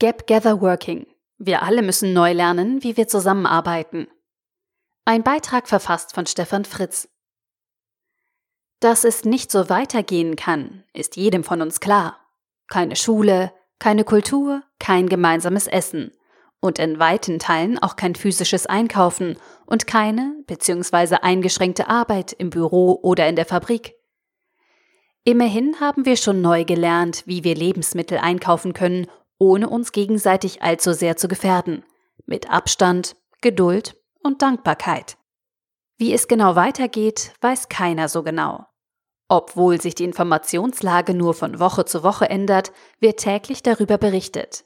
Gap Gather Working. Wir alle müssen neu lernen, wie wir zusammenarbeiten. Ein Beitrag verfasst von Stefan Fritz. Dass es nicht so weitergehen kann, ist jedem von uns klar. Keine Schule, keine Kultur, kein gemeinsames Essen und in weiten Teilen auch kein physisches Einkaufen und keine bzw. eingeschränkte Arbeit im Büro oder in der Fabrik. Immerhin haben wir schon neu gelernt, wie wir Lebensmittel einkaufen können, ohne uns gegenseitig allzu sehr zu gefährden, mit Abstand, Geduld und Dankbarkeit. Wie es genau weitergeht, weiß keiner so genau. Obwohl sich die Informationslage nur von Woche zu Woche ändert, wird täglich darüber berichtet.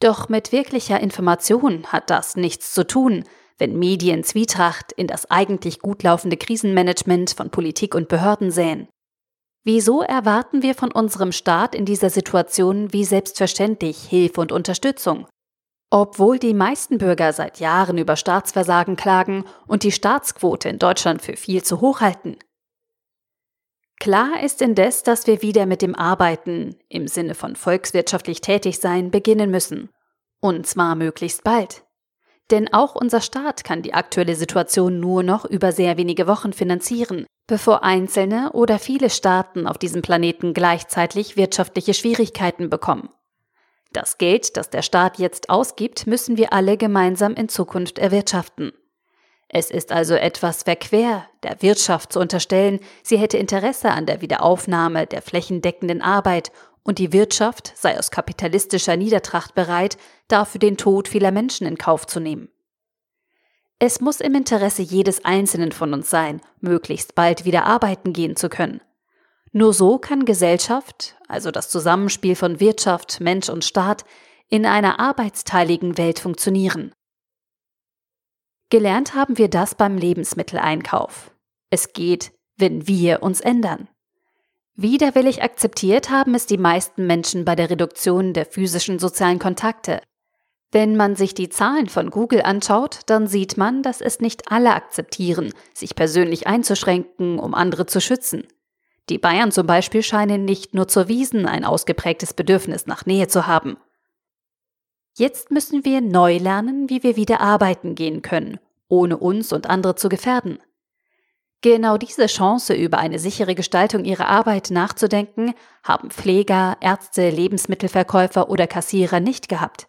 Doch mit wirklicher Information hat das nichts zu tun, wenn Medien Zwietracht in das eigentlich gut laufende Krisenmanagement von Politik und Behörden säen. Wieso erwarten wir von unserem Staat in dieser Situation wie selbstverständlich Hilfe und Unterstützung? Obwohl die meisten Bürger seit Jahren über Staatsversagen klagen und die Staatsquote in Deutschland für viel zu hoch halten. Klar ist indes, dass wir wieder mit dem Arbeiten im Sinne von volkswirtschaftlich tätig sein beginnen müssen. Und zwar möglichst bald. Denn auch unser Staat kann die aktuelle Situation nur noch über sehr wenige Wochen finanzieren, bevor einzelne oder viele Staaten auf diesem Planeten gleichzeitig wirtschaftliche Schwierigkeiten bekommen. Das Geld, das der Staat jetzt ausgibt, müssen wir alle gemeinsam in Zukunft erwirtschaften. Es ist also etwas verquer, der Wirtschaft zu unterstellen, sie hätte Interesse an der Wiederaufnahme der flächendeckenden Arbeit und die Wirtschaft sei aus kapitalistischer Niedertracht bereit, dafür den Tod vieler Menschen in Kauf zu nehmen. Es muss im Interesse jedes Einzelnen von uns sein, möglichst bald wieder arbeiten gehen zu können. Nur so kann Gesellschaft, also das Zusammenspiel von Wirtschaft, Mensch und Staat, in einer arbeitsteiligen Welt funktionieren. Gelernt haben wir das beim Lebensmitteleinkauf. Es geht, wenn wir uns ändern. Widerwillig akzeptiert haben es die meisten Menschen bei der Reduktion der physischen sozialen Kontakte. Wenn man sich die Zahlen von Google anschaut, dann sieht man, dass es nicht alle akzeptieren, sich persönlich einzuschränken, um andere zu schützen. Die Bayern zum Beispiel scheinen nicht nur zur Wiesen ein ausgeprägtes Bedürfnis nach Nähe zu haben. Jetzt müssen wir neu lernen, wie wir wieder arbeiten gehen können, ohne uns und andere zu gefährden. Genau diese Chance, über eine sichere Gestaltung ihrer Arbeit nachzudenken, haben Pfleger, Ärzte, Lebensmittelverkäufer oder Kassierer nicht gehabt.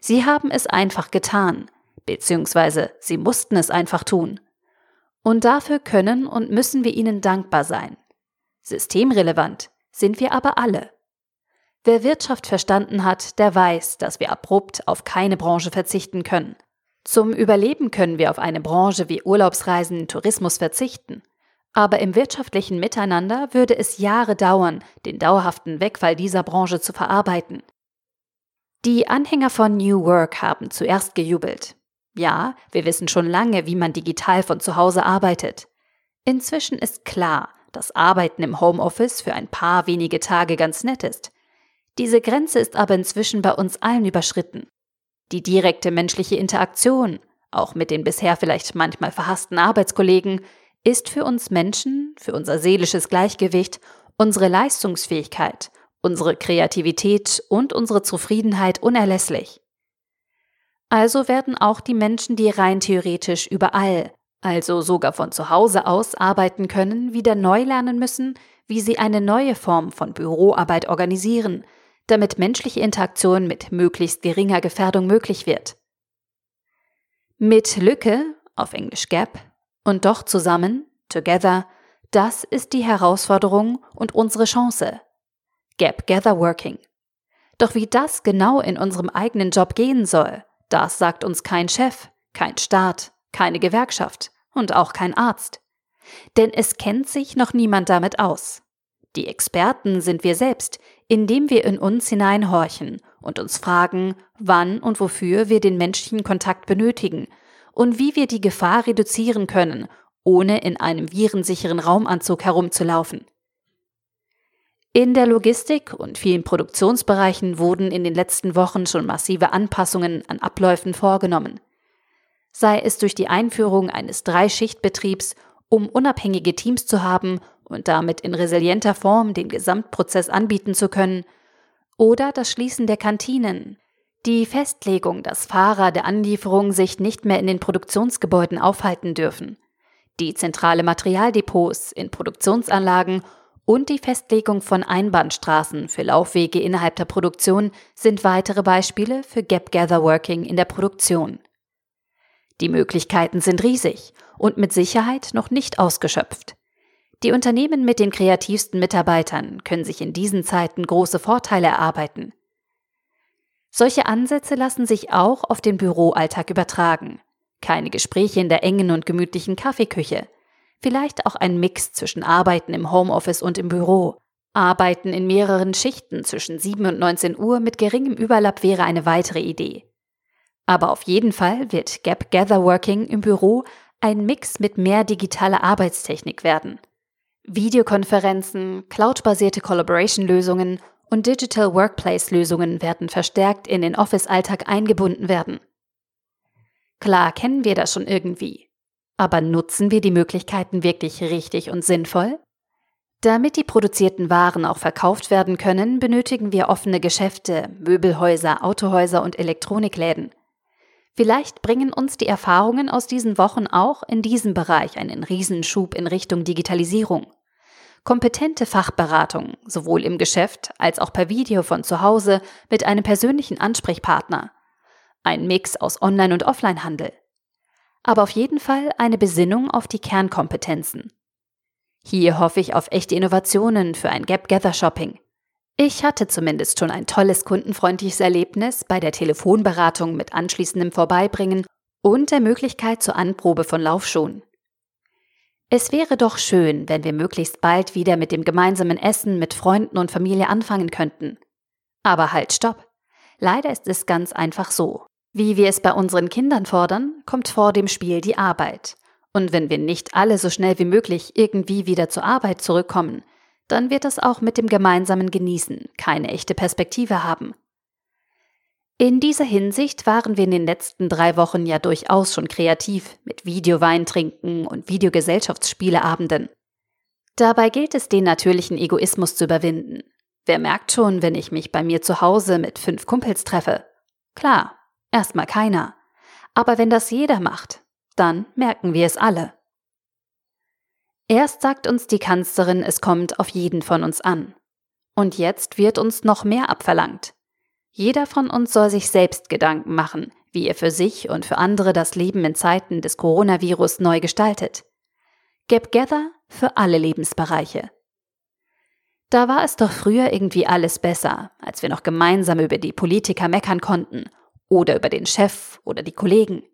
Sie haben es einfach getan, beziehungsweise sie mussten es einfach tun. Und dafür können und müssen wir ihnen dankbar sein. Systemrelevant sind wir aber alle. Wer Wirtschaft verstanden hat, der weiß, dass wir abrupt auf keine Branche verzichten können. Zum Überleben können wir auf eine Branche wie Urlaubsreisen, Tourismus verzichten. Aber im wirtschaftlichen Miteinander würde es Jahre dauern, den dauerhaften Wegfall dieser Branche zu verarbeiten. Die Anhänger von New Work haben zuerst gejubelt. Ja, wir wissen schon lange, wie man digital von zu Hause arbeitet. Inzwischen ist klar, dass Arbeiten im Homeoffice für ein paar wenige Tage ganz nett ist. Diese Grenze ist aber inzwischen bei uns allen überschritten. Die direkte menschliche Interaktion, auch mit den bisher vielleicht manchmal verhassten Arbeitskollegen, ist für uns Menschen, für unser seelisches Gleichgewicht, unsere Leistungsfähigkeit, unsere Kreativität und unsere Zufriedenheit unerlässlich. Also werden auch die Menschen, die rein theoretisch überall, also sogar von zu Hause aus arbeiten können, wieder neu lernen müssen, wie sie eine neue Form von Büroarbeit organisieren, damit menschliche Interaktion mit möglichst geringer Gefährdung möglich wird. Mit Lücke, auf Englisch Gap, und doch zusammen, together, das ist die Herausforderung und unsere Chance. Gap Gather Working. Doch wie das genau in unserem eigenen Job gehen soll, das sagt uns kein Chef, kein Staat, keine Gewerkschaft und auch kein Arzt. Denn es kennt sich noch niemand damit aus. Die Experten sind wir selbst, indem wir in uns hineinhorchen und uns fragen, wann und wofür wir den menschlichen Kontakt benötigen und wie wir die Gefahr reduzieren können, ohne in einem virensicheren Raumanzug herumzulaufen. In der Logistik und vielen Produktionsbereichen wurden in den letzten Wochen schon massive Anpassungen an Abläufen vorgenommen. Sei es durch die Einführung eines Dreischichtbetriebs, um unabhängige Teams zu haben und damit in resilienter Form den Gesamtprozess anbieten zu können, oder das Schließen der Kantinen, Die Festlegung, dass Fahrer der Anlieferung sich nicht mehr in den Produktionsgebäuden aufhalten dürfen, die zentrale Materialdepots in Produktionsanlagen und die Festlegung von Einbahnstraßen für Laufwege innerhalb der Produktion sind weitere Beispiele für Gap Gather Working in der Produktion. Die Möglichkeiten sind riesig und mit Sicherheit noch nicht ausgeschöpft. Die Unternehmen mit den kreativsten Mitarbeitern können sich in diesen Zeiten große Vorteile erarbeiten. Solche Ansätze lassen sich auch auf den Büroalltag übertragen. Keine Gespräche in der engen und gemütlichen Kaffeeküche. Vielleicht auch ein Mix zwischen Arbeiten im Homeoffice und im Büro. Arbeiten in mehreren Schichten zwischen 7 und 19 Uhr mit geringem Überlapp wäre eine weitere Idee. Aber auf jeden Fall wird Gap Gather Working im Büro ein Mix mit mehr digitaler Arbeitstechnik werden. Videokonferenzen, cloudbasierte Collaboration-Lösungen und Digital Workplace-Lösungen werden verstärkt in den Office-Alltag eingebunden werden. Klar kennen wir das schon irgendwie. Aber nutzen wir die Möglichkeiten wirklich richtig und sinnvoll? Damit die produzierten Waren auch verkauft werden können, benötigen wir offene Geschäfte, Möbelhäuser, Autohäuser und Elektronikläden. Vielleicht bringen uns die Erfahrungen aus diesen Wochen auch in diesem Bereich einen Riesenschub in Richtung Digitalisierung. Kompetente Fachberatung, sowohl im Geschäft als auch per Video von zu Hause mit einem persönlichen Ansprechpartner. Ein Mix aus Online- und Offline-Handel. Aber auf jeden Fall eine Besinnung auf die Kernkompetenzen. Hier hoffe ich auf echte Innovationen für ein Gap-Gather-Shopping. Ich hatte zumindest schon ein tolles kundenfreundliches Erlebnis bei der Telefonberatung mit anschließendem Vorbeibringen und der Möglichkeit zur Anprobe von Laufschuhen. Es wäre doch schön, wenn wir möglichst bald wieder mit dem gemeinsamen Essen mit Freunden und Familie anfangen könnten. Aber halt, stopp. Leider ist es ganz einfach so. Wie wir es bei unseren Kindern fordern, kommt vor dem Spiel die Arbeit. Und wenn wir nicht alle so schnell wie möglich irgendwie wieder zur Arbeit zurückkommen, dann wird es auch mit dem gemeinsamen Genießen keine echte Perspektive haben. In dieser Hinsicht waren wir in den letzten drei Wochen ja durchaus schon kreativ mit Videowein trinken und Videogesellschaftsspieleabenden. Dabei gilt es, den natürlichen Egoismus zu überwinden. Wer merkt schon, wenn ich mich bei mir zu Hause mit fünf Kumpels treffe? Klar, erstmal keiner. Aber wenn das jeder macht, dann merken wir es alle. Erst sagt uns die Kanzlerin, es kommt auf jeden von uns an. Und jetzt wird uns noch mehr abverlangt. Jeder von uns soll sich selbst Gedanken machen, wie er für sich und für andere das Leben in Zeiten des Coronavirus neu gestaltet. Get Gather für alle Lebensbereiche. Da war es doch früher irgendwie alles besser, als wir noch gemeinsam über die Politiker meckern konnten oder über den Chef oder die Kollegen.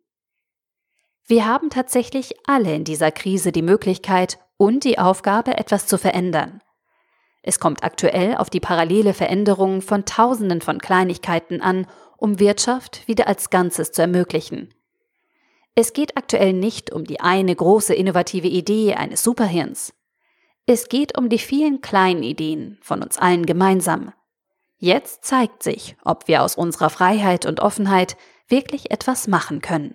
Wir haben tatsächlich alle in dieser Krise die Möglichkeit und die Aufgabe, etwas zu verändern. Es kommt aktuell auf die parallele Veränderung von Tausenden von Kleinigkeiten an, um Wirtschaft wieder als Ganzes zu ermöglichen. Es geht aktuell nicht um die eine große innovative Idee eines Superhirns. Es geht um die vielen kleinen Ideen von uns allen gemeinsam. Jetzt zeigt sich, ob wir aus unserer Freiheit und Offenheit wirklich etwas machen können.